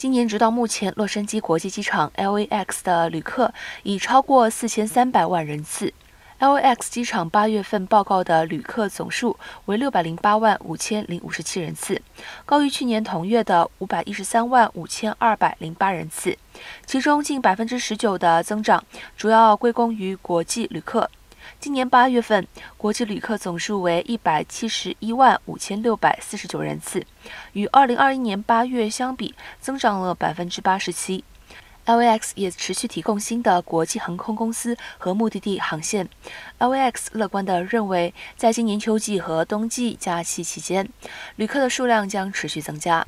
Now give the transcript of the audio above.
今年直到目前，洛杉矶国际机场 LAX 的旅客已超过四千三百万人次。LAX 机场八月份报告的旅客总数为六百零八万五千零五十七人次，高于去年同月的五百一十三万五千二百零八人次。其中近百分之十九的增长主要归功于国际旅客。今年八月份，国际旅客总数为一百七十一万五千六百四十九人次，与二零二一年八月相比，增长了百分之八十七。LAX 也持续提供新的国际航空公司和目的地航线。LAX 乐观地认为，在今年秋季和冬季假期期间，旅客的数量将持续增加。